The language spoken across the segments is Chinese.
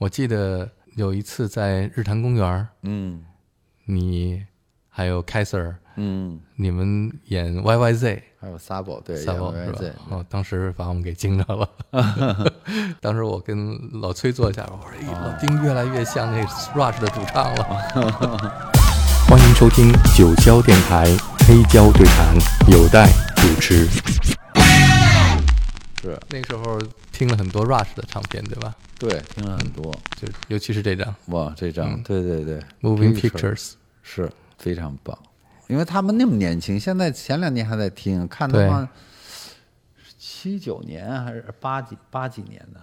我记得有一次在日坛公园，嗯你还有凯 Sir，嗯，你们演 YYZ。还有 Sabo 对，赛博是吧？哦，当时把我们给惊着了。当时我跟老崔坐下，我说：“哎，老丁越来越像那 Rush 的主唱了。”欢迎收听九霄电台黑胶对谈，有待主持。是。那个时候听了很多 Rush 的唱片，对吧？对，听了很多。就尤其是这张。哇，这张，对对对。Moving Picture Pictures，是非常棒，因为他们那么年轻，现在前两年还在听，看的话，七九年还是八几八几年的，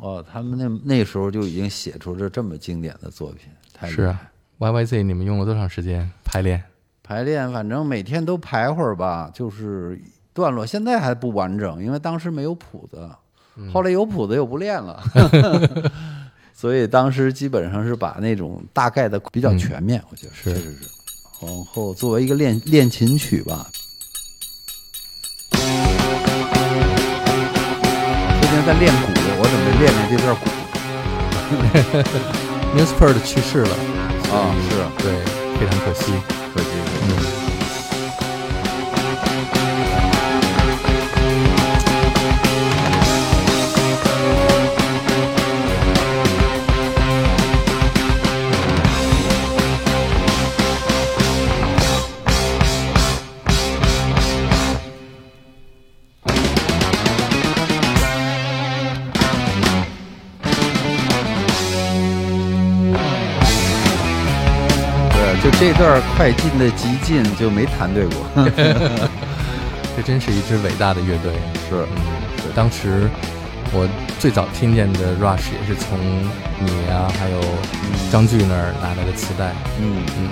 哦，他们那那时候就已经写出了这么经典的作品，太厉害。是啊。YYZ，你们用了多长时间排练？排练反正每天都排会儿吧，就是段落，现在还不完整，因为当时没有谱子，后来有谱子又不练了，所以当时基本上是把那种大概的比较全面，我觉得是。是是。往后作为一个练练琴曲吧，最近在练鼓，我准备练练这段鼓。M u s p e r 的去世了，啊，是对，非常可惜。可惜可这段快进的极进就没弹对过。这真是一支伟大的乐队。是，嗯，当时我最早听见的 Rush 也是从你啊，还有张炬那儿拿来的磁带。嗯嗯，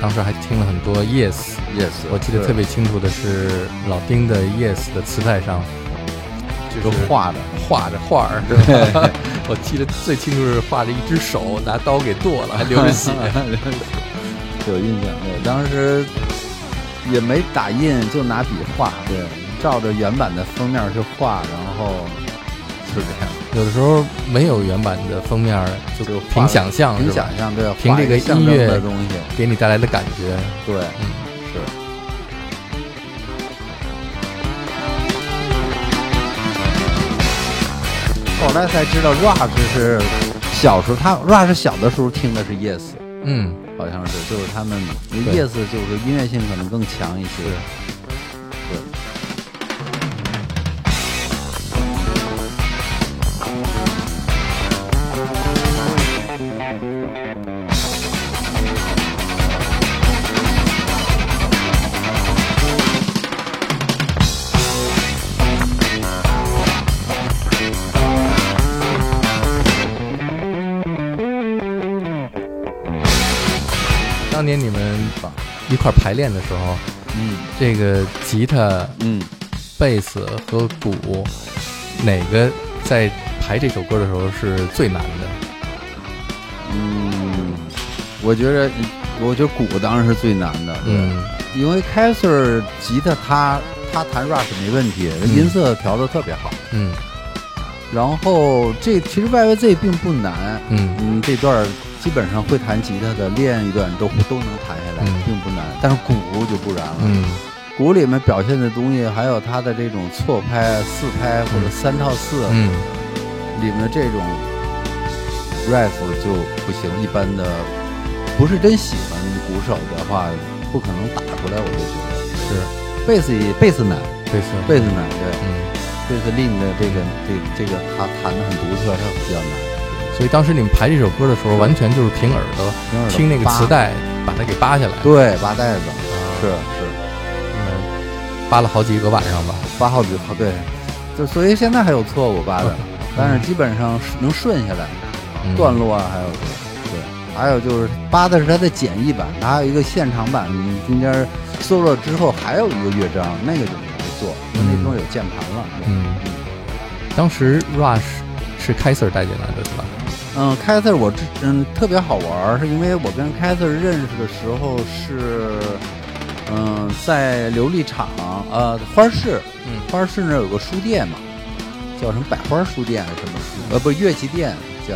当时还听了很多 Yes。，yes，我记得特别清楚的是老丁的 Yes 的磁带上，就都画的，画着画儿。我记得最清楚是画着一只手拿刀给剁了，还流着血。有印象。对，当时也没打印，就拿笔画，对，照着原版的封面去画，然后是这样，有的时候没有原版的封面，就凭想象，凭想象，对，凭这个音乐的东西，给你带来的感觉。对，嗯，是。后来才知道，Rush 是小时候他 Rush 小的时候听的是 Yes，嗯，好像是，就是他们对。Yes 就是音乐性可能更强一些。对，块排练的时候，嗯。这个吉他、嗯，贝斯和鼓，哪个在排这首歌的时候是最难的？嗯，我觉得，我觉得鼓当然是最难的，对嗯。因为凯 Sir 吉他他他弹 Rush 没问题，嗯。音色调的特别好。嗯。然后这其实 YYZ 并不难，嗯。嗯，这段儿基本上会弹吉他的练一段都都能弹下来，嗯并不难。但是鼓就不然了，嗯鼓里面表现的东西，还有它的这种错拍、四拍或者三套四，嗯里面的这种 riff 就不行。一般的不是真喜欢鼓手的话，不可能打出来。我就觉得是贝斯也贝斯难，贝斯贝斯难，对，嗯，贝斯令的这个这这个他弹的很独特，他比较难。所以当时你们排这首歌的时候，完全就是凭耳朵听那个磁带，把它给扒下来。对，扒带子是啊是嗯，扒了好几个晚上吧。扒好几个对，就所以现在还有错误扒的，但是基本上是能顺下来，嗯段落啊还有对，还有就是扒的是它的简易版，它还有一个现场版，你中间 solo 之后还有一个乐章，那个就没做，因为那时候有键盘了。嗯，当时 Rush 是 Kiser 带进来的，是吧？嗯，凯瑟我之嗯特别好玩，是因为我跟凯瑟认识的时候是，嗯，在琉璃厂呃花市，嗯花市那有个书店嘛，叫什么百花书店还是什么书？呃，不，乐器店叫。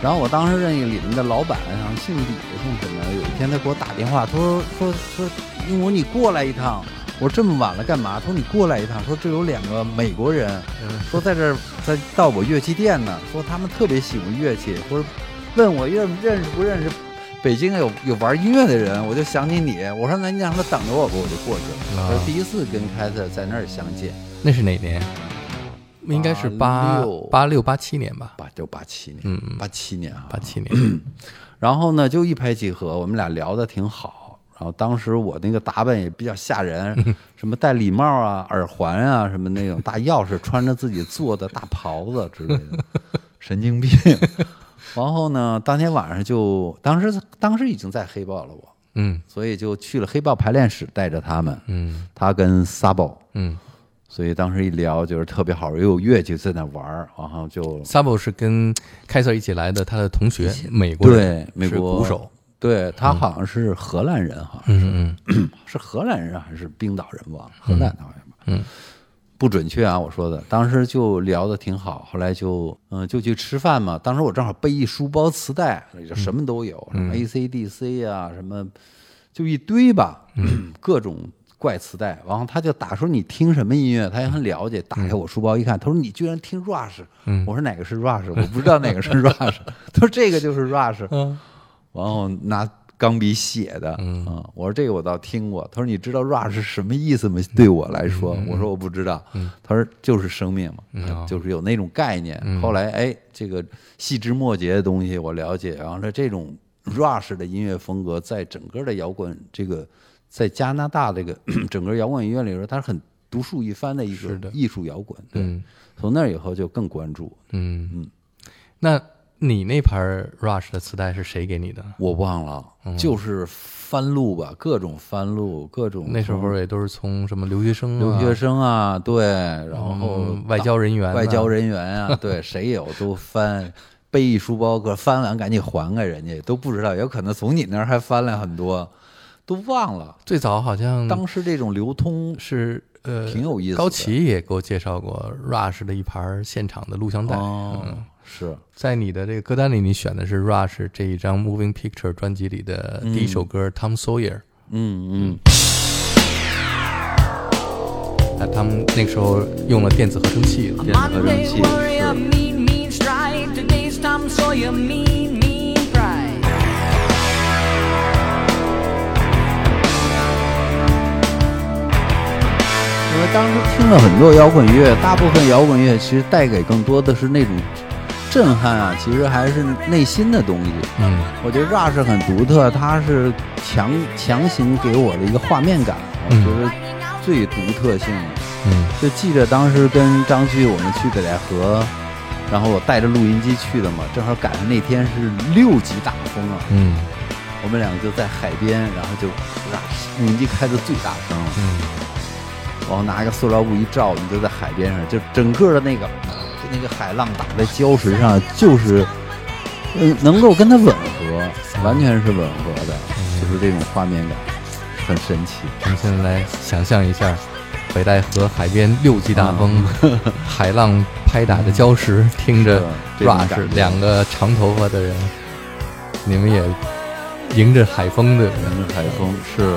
然后我当时认识里面的老板，好像姓李姓什么，有一天他给我打电话，他说说说，英国你过来一趟。我说这么晚了干嘛？他说你过来一趟，说这有两个美国人，说在这儿在到我乐器店呢，说他们特别喜欢乐器，或者问我认认识不认识北京有有玩音乐的人，我就想起你。我说那你让他等着我吧，我就过去了。我第一次跟凯特在那儿相见，那是哪年？应该是八八六八七年吧，八六八七年，嗯，八七年啊，八七年。然后呢，就一拍即合，我们俩聊的挺好。然后当时我那个打扮也比较吓人，什么戴礼帽啊、耳环啊，什么那种大钥匙，穿着自己做的大袍子之类的，神经病。然后呢，当天晚上就当时当时已经在黑豹了，我嗯，所以就去了黑豹排练室，带着他们，嗯，他跟 Sabo，嗯，所以当时一聊就是特别好，又有乐器在那玩儿，然后就 Sabo 是跟凯瑟一起来的，他的同学，美国人，对，美国鼓手。对他好像是荷兰人，好像是 是荷兰人还是冰岛人忘了，荷兰好像吧，嗯，不准确啊，我说的。当时就聊的挺好，后来就嗯就去吃饭嘛。当时我正好背一书包磁带，就什么都有，什么 AC/DC 啊，什么就一堆吧，各种怪磁带。然后他就打说你听什么音乐，他也很了解。打开我书包一看，他说你居然听 Rush，我说哪个是 Rush？我不知道哪个是 Rush。他说这个就是 Rush。然后拿钢笔写的，嗯，我说这个我倒听过。他说你知道 rush 是什么意思吗？对我来说，我说我不知道。他说就是生命嘛，就是有那种概念。后来哎，这个细枝末节的东西我了解。然后说这种 rush 的音乐风格，在整个的摇滚这个，在加拿大这个 整个摇滚音乐里边，它是很独树一番的一个艺术摇滚。对，从那以后就更关注。嗯嗯，那。你那盘 Rush 的磁带是谁给你的？我忘了，就是翻录吧，各种翻录，各种。那时候也都是从什么留学生、留学生啊，对，然后外交人员、外交人员啊，对，谁有都翻，背一书包，个翻完赶紧还给人家，都不知道，有可能从你那儿还翻来很多，都忘了。最早好像当时这种流通是呃挺有意思。高奇也给我介绍过 Rush 的一盘现场的录像带。嗯是在你的这个歌单里，你选的是 Rush 这一张 Moving Picture 专辑里的第一首歌 Tom Sawyer。嗯嗯。啊，他们那个时候用了电子合成器了，电子合成器因当时听了很多摇滚乐，大部分摇滚乐其实带给更多的是那种。震撼啊，其实还是内心的东西。嗯，我觉得 Rush 很独特，它是强强行给我的一个画面感，我觉得最独特性的。嗯，就记着当时跟张旭我们去北戴河，然后我带着录音机去的嘛，正好赶上那天是六级大风啊。嗯，我们两个就在海边，然后就 Rush 录音机开的最大声了。嗯，然后拿一个塑料布一罩，你就在海边上，就整个的那个。那个海浪打在礁石上，就是，嗯，能够跟它吻合，完全是吻合的，就是这种画面感，很神奇。我们现在来想象一下，北戴河海边六级大风，海浪拍打着礁石，听着 Rush 两个长头发的人，你们也迎着海风的，迎着海风是。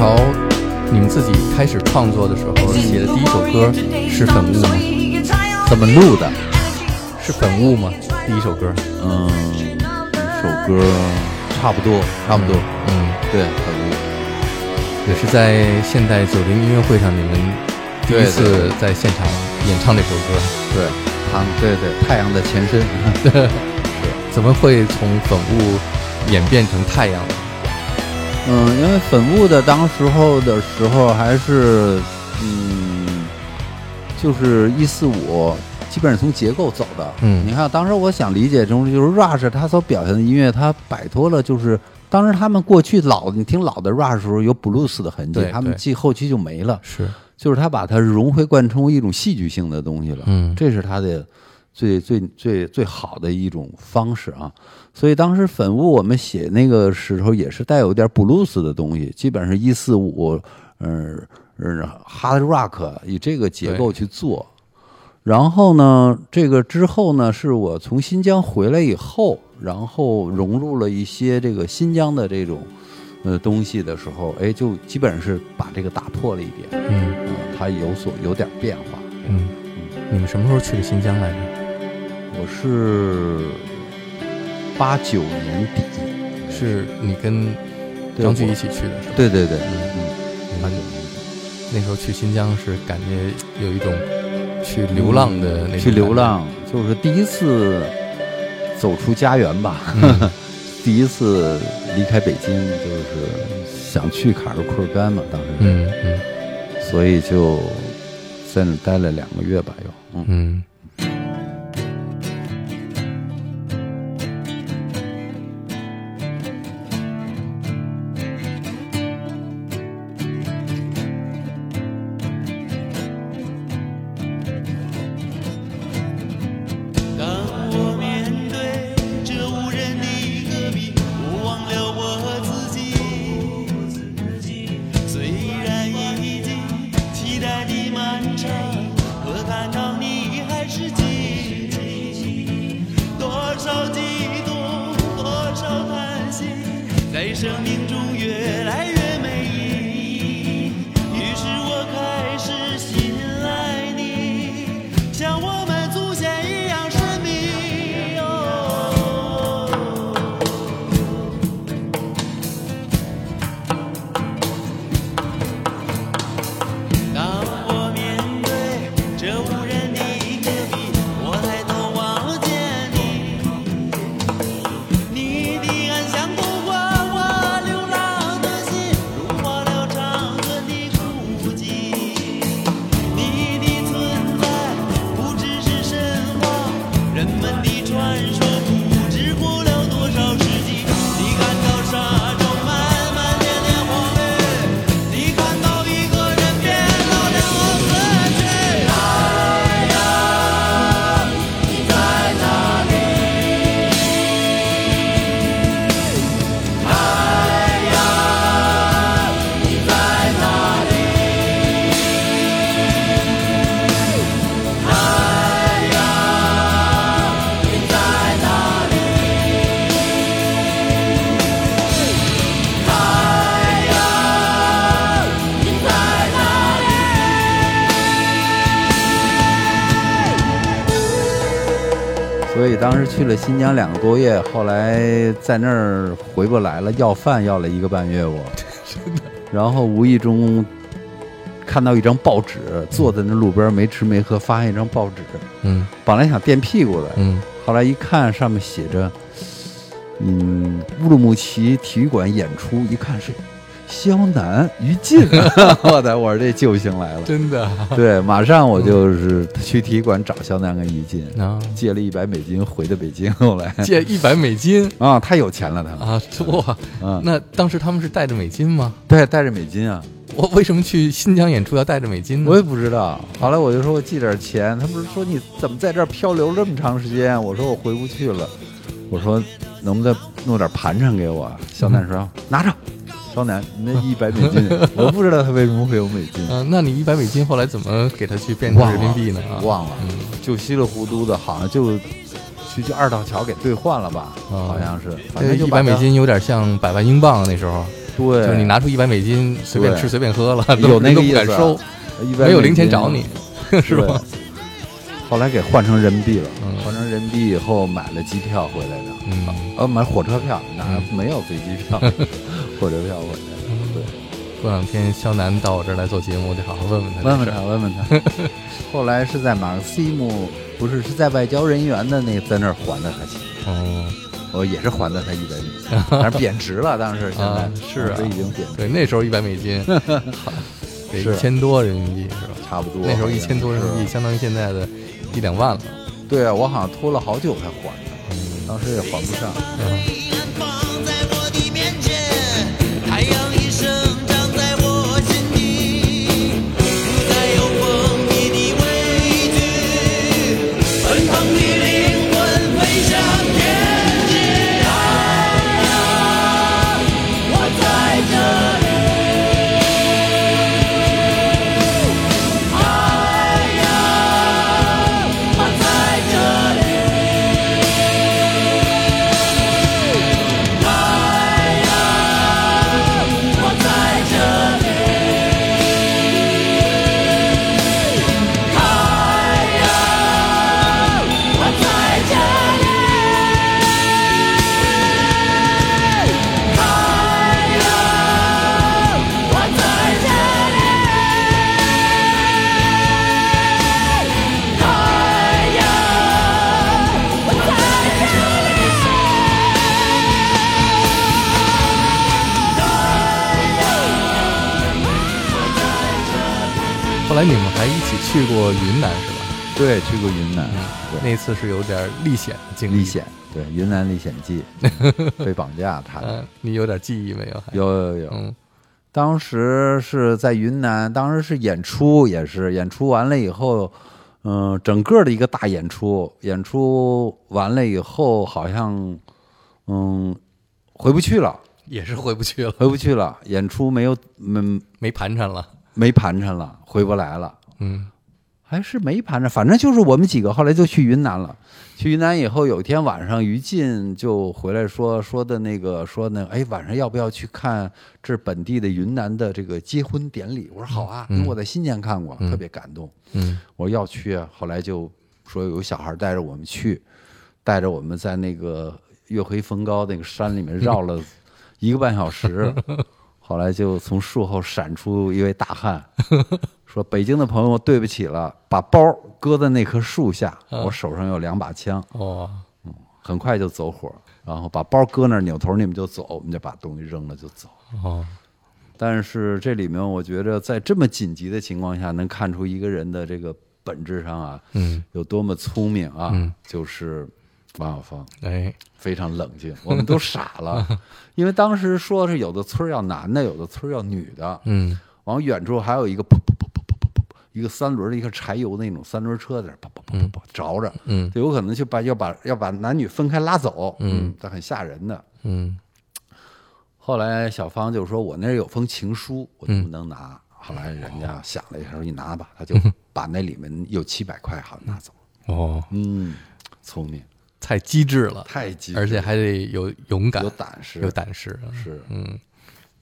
潮，你们自己开始创作的时候写的第一首歌是《粉雾》吗？怎么录的？是《粉雾》吗？第一首歌？嗯，一首歌差不多，差不多。嗯，对，粉雾。也是在现代九零音乐会上，你们第一次在现场演唱这首歌。对，太对对，太阳的前身。对 怎么会从粉雾演变成太阳呢？嗯，因为粉雾的当时候的时候还是，嗯，就是一四五，基本上从结构走的。嗯。你看当时我想理解中，就是 Rush 他所表现的音乐，它摆脱了就是当时他们过去老你听老的 Rush 时候有 blues 的痕迹，他们对。继后期就没了，是，就是他把它融会贯通为一种戏剧性的东西了。嗯。这是他的最最最最好的一种方式啊。所以当时粉雾我们写那个时候也是带有点布鲁斯的东西，基本上一四五，嗯嗯，hard rock 以这个结构去做。然后呢，这个之后呢，是我从新疆回来以后，然后融入了一些这个新疆的这种呃东西的时候，哎，就基本上是把这个打破了一点，嗯嗯，它有所有点变化。嗯。你们什么时候去的新疆来着？我是八九年底，是你跟张炬一起去的是吧？对对对，嗯嗯，八九年底。那时候去新疆是感觉有一种去流浪的那种去流，浪，就是第一次走出家园吧，嗯。第一次离开北京，就是想去卡尔库尔干嘛，当时，嗯嗯。所以就在那待了两个月吧，又，嗯，嗯。当时去了新疆两个多月，后来在那儿回不来了，要饭要了一个半月我，然后无意中看到一张报纸，坐在那路边没吃没喝，发现一张报纸，嗯。本来想垫屁股的，嗯。后来一看上面写着，嗯，乌鲁木齐体育馆演出，一看是肖楠、于禁，我的，我说这救星来了。真的啊对，马上我就是去体育馆找肖楠跟于禁，啊，借了一百美金回的北京。后来 借一百美金 啊，太有钱了他，啊，哇！嗯，那当时他们是带着美金吗？对，带着美金啊，我为什么去新疆演出要带着美金呢？我也不知道。后来我就说我寄点钱，他不是说你怎么在这儿漂流这么长时间？我说我回不去了，我说能不能弄点盘缠给我？肖楠说拿着，肖楠那一百美金，我不知道他为什么会有美金。啊，那你一百美金后来怎么给他去变成人民币呢？啊，忘了嗯，就稀里糊涂的，好像就去去二道桥给兑换了吧，哦好像是，反这正一百美金有点像百万英镑那时候。对，就是你拿出一百美金随便吃随便喝了，有那个意思啊不敢收，没有零钱找你，是吧？对后来给换成人民币了，嗯换成人民币以后买了机票回来的，嗯呃，买火车票，哪嗯没有飞机票，火车票回来的，对。过两天肖楠到我这儿来做节目，我得好好问问他。问问他，问问他。后来是在马克西姆，不是是在外交人员的那在那儿还的他钱，哦，我也是还的他一百美金，但是贬值了，当时现在啊是啊已经贬值，对，那时候一百美金，好得是一千多人民币是吧？差不多。那时候一千多人民币相当于现在的一两万了。对啊，我好像拖了好久才还的，嗯当时也还不上。嗯去过云南是吧？对，去过云南，对，那次是有点历险的经历。历险，对，云南历险记，被绑架他的嗯，你有点记忆没有？还有有有，嗯当时是在云南，当时是演出，也是演出完了以后，嗯、整个的一个大演出，演出完了以后，好像，嗯，回不去了，也是回不去了，回不去了，演出没有，没没盘缠了。没盘缠了，回不来了。嗯还是没盘着，反正就是我们几个后来就去云南了。去云南以后，有一天晚上，于禁就回来说说的那个说呢，哎，晚上要不要去看这本地的云南的这个结婚典礼？我说好啊，因为我在新疆看过，特别感动。嗯我说要去啊，后来就说有小孩带着我们去，带着我们在那个月黑风高那个山里面绕了一个半小时，后来就从树后闪出一位大汉，说：“北京的朋友，对不起了，把包搁在那棵树下，我手上有两把枪。”哦，很快就走火，然后把包搁那儿，扭头你们就走，我们就把东西扔了就走。哦，但是这里面，我觉得在这么紧急的情况下，能看出一个人的这个本质上啊，嗯，有多么聪明啊，嗯。就是王小芳。哎，非常冷静，我们都傻了，因为当时说是有的村要男的，有的村要女的，嗯。往远处还有一个一个三轮的一个柴油的那种三轮车在那儿噗噗噗噗噗着着，嗯就有可能就把要把要把男女分开拉走，嗯，这很吓人的。嗯后来小芳就说：“我那儿有封情书，我能不嗯能拿？”后来人家想了一下，说：“你拿吧。”他就把那里面有七百块好像拿走。哦，嗯，聪明，太机智了，太机智而且还得有勇敢，有胆识，有胆识。是嗯，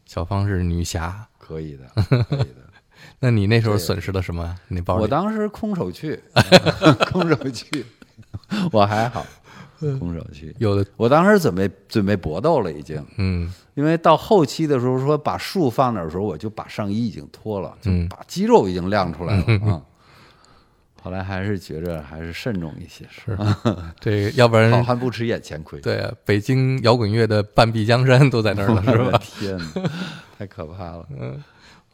小芳是女侠，可以的，可以的。那你那时候损失了什么？你那包？我当时空手去，空手去，我还好，空手去。有的，我当时准备准备搏斗了，已经，嗯因为到后期的时候说把树放那儿的时候，我就把上衣已经脱了，就嗯把肌肉已经亮出来了啊。后来还是觉着还是慎重一些，是这个，要不然好汉不吃眼前亏。对啊，北京摇滚乐的半壁江山都在那儿了，是吧？天哪，太可怕了。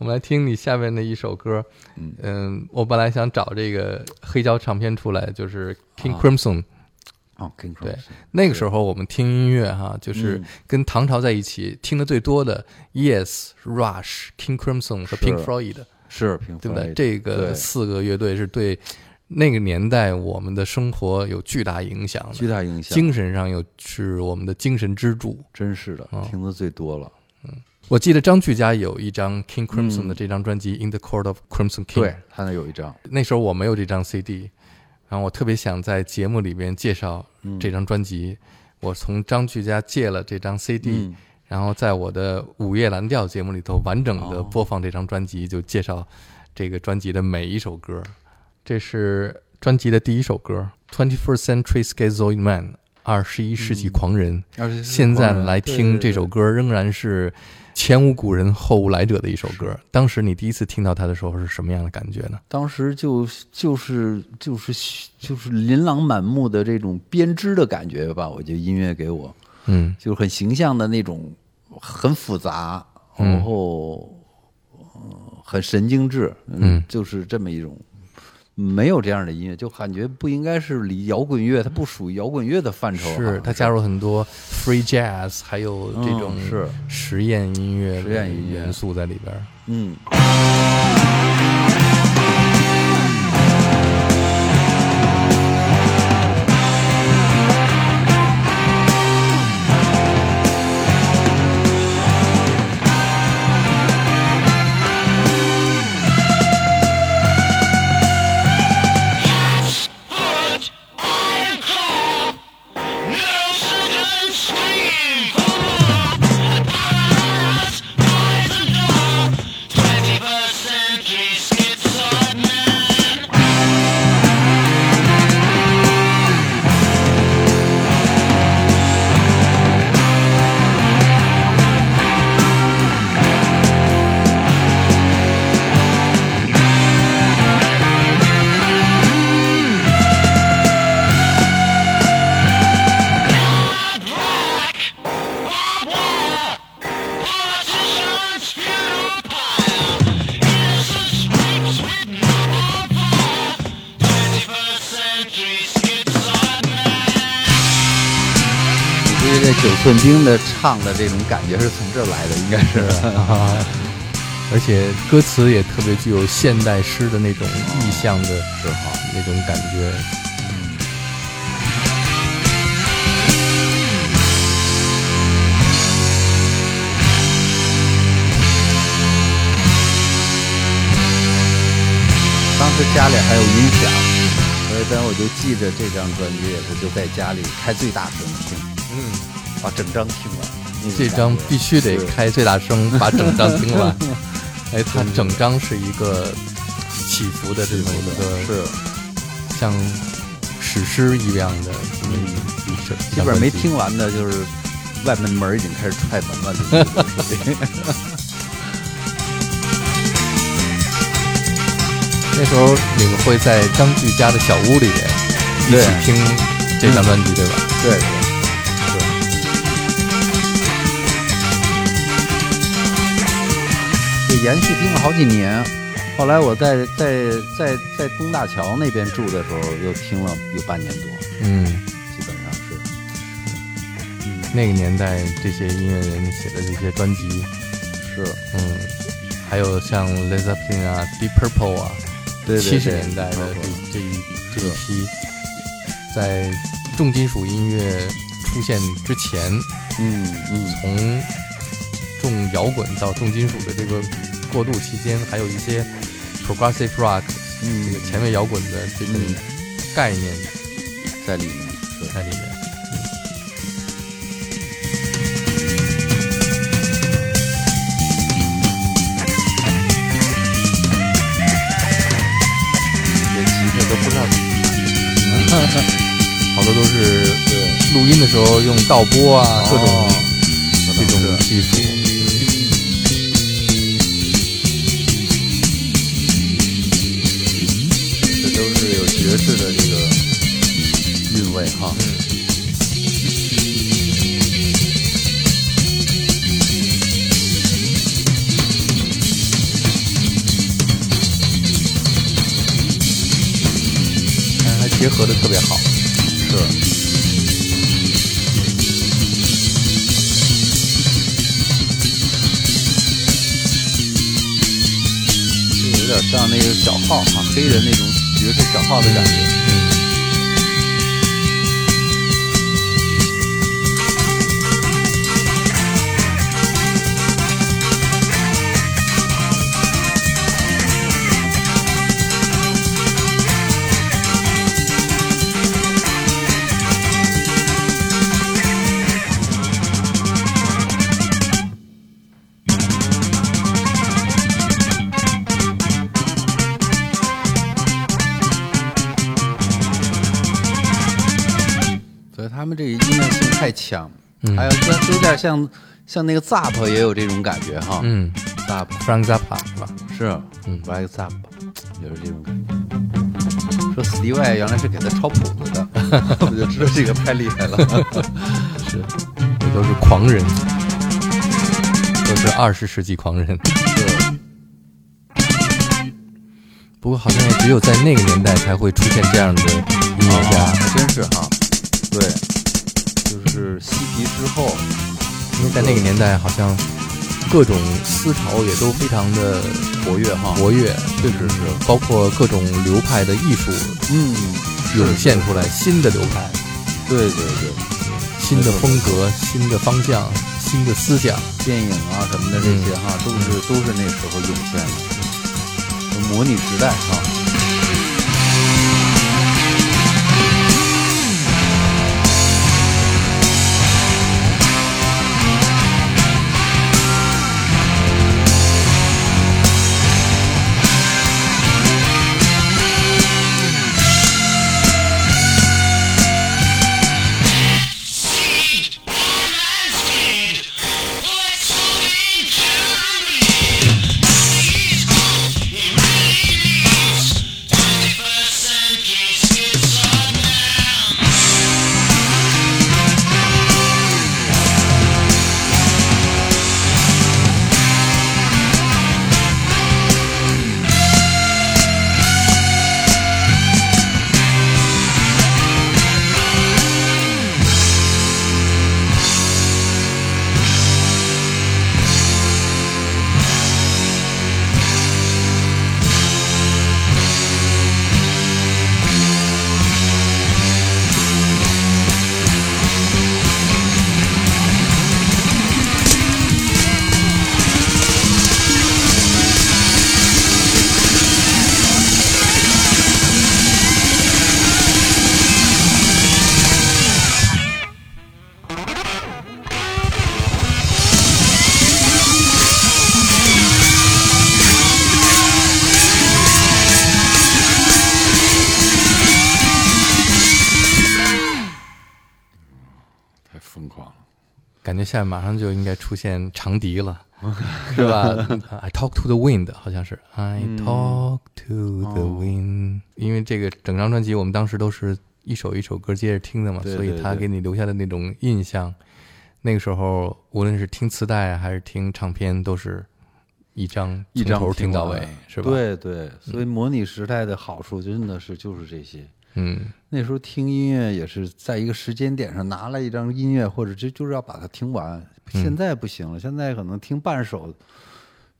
我们来听你下面的一首歌，嗯，我本来想找这个黑胶唱片出来，就是 King Crimson，、哦，King Crimson 对，那个时候我们听音乐哈，就是嗯跟唐朝在一起听的最多的，Yes、Rush、King Crimson 和是。Pink Floyd，是平对不对？对？这个四个乐队是对那个年代我们的生活有巨大影响的，巨大影响，精神上又是我们的精神支柱。真是的，听的最多了。我记得张炬家有一张 King Crimson 的这张专辑《In the Court of Crimson King》，嗯对他那有一张，那时候我没有这张 CD，然后我特别想在节目里面介绍嗯。这张专辑。我从张炬家借了这张 CD，、嗯。然后在我的午夜蓝调节目里头完整的哦播放这张专辑，就介绍这个专辑的每一首歌。这是专辑的第一首歌，《Twenty First Century Schizoid Man》，二十一世纪狂人。现在来听这首歌，仍然是前无古人后无来者的一首歌。当时你第一次听到它的时候是什么样的感觉呢？当时就就是就是就是琳琅满目的这种编织的感觉吧，我觉得音乐给我嗯就是很形象的那种，很复杂，嗯然后、呃很神经质，嗯就是这么一种。没有这样的音乐，就感觉不应该是离摇滚乐，它不属于摇滚乐的范畴。是它加入很多 free jazz，还有这种嗯是实验音乐实验音乐元素在里边。嗯，的唱的这种感觉是从这儿来的，应该是。啊，而且歌词也特别具有现代诗的那种意象的时候，那种感觉。当时家里还有音响，所以当时我就记着这张专辑也是就在家里开最大声听，嗯，把整张听完。这张必须得开最大声，把整张听完。哎，它整张是一个起伏的这么一个是，像史诗一样的这么一一首，基本上没听完的，就是外面门已经开始踹门了，那时候你们会在张炬家的小屋里面一起对听这张专辑，对吧？对延续听了好几年，后来我在在在在东大桥那边住的时候，又听了有半年多，嗯，基本上是，嗯那个年代这些音乐人写的这些专辑，是，嗯，还有像 Led Zeppelin 啊、Deep Purple 啊，对对七十年代的这这一这一批，在重金属音乐出现之前，嗯嗯，从重摇滚到重金属的这个过渡期间，还有一些 progressive rock，嗯这个前卫摇滚的这种嗯概念在里面是。在里面。都不知道，好多都是录音的时候用倒播啊，各种哦这种技术。爵士的这个韵味哈。但还结合的特别好。是。这有点像那个小号啊，黑人那种爵士小号的感觉。点像像那个 Zap 也有这种感觉哈。嗯，Zap，Frank Zappa 是吧？是，嗯，Black Zap 也是这种感觉。说 Steve 原来是给他抄谱子的，我就知道这个太厉害了。是，这都是狂人，都是二十世纪狂人。是不过好像也只有在那个年代才会出现这样的音乐啊，家，还真是哈。对，就是嬉皮之后，因为在那个年代好像各种思潮也都非常的活跃哈。活跃，确实是，包括各种流派的艺术嗯，涌现出来，新的流派、对对对，新的风格、新的方向、新的思想。电影啊什么的这些哈，都是都是那时候涌现的，模拟时代哈。感觉现在马上就应该出现长笛了，是吧？I talk to the wind，好像是。I talk to the wind，、因为这个整张专辑我们当时都是一首一首歌接着听的嘛，对所以他给你留下的那种印象，那个时候无论是听磁带啊还是听唱片，都是一张一张听到尾，是吧？，对对，所以模拟时代的好处真的是就是这些。嗯，那时候听音乐也是在一个时间点上拿了一张音乐，或者就就是要把它听完。现在不行了，现在可能听半首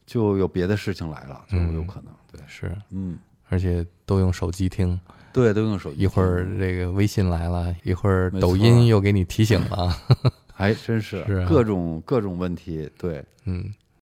就有别的事情来了，就有可能。对，是，嗯，而且都用手机听，对，都用手。机。一会儿这个微信来了，一会儿抖音又给你提醒了，还真是是啊。各种各种问题。对，嗯，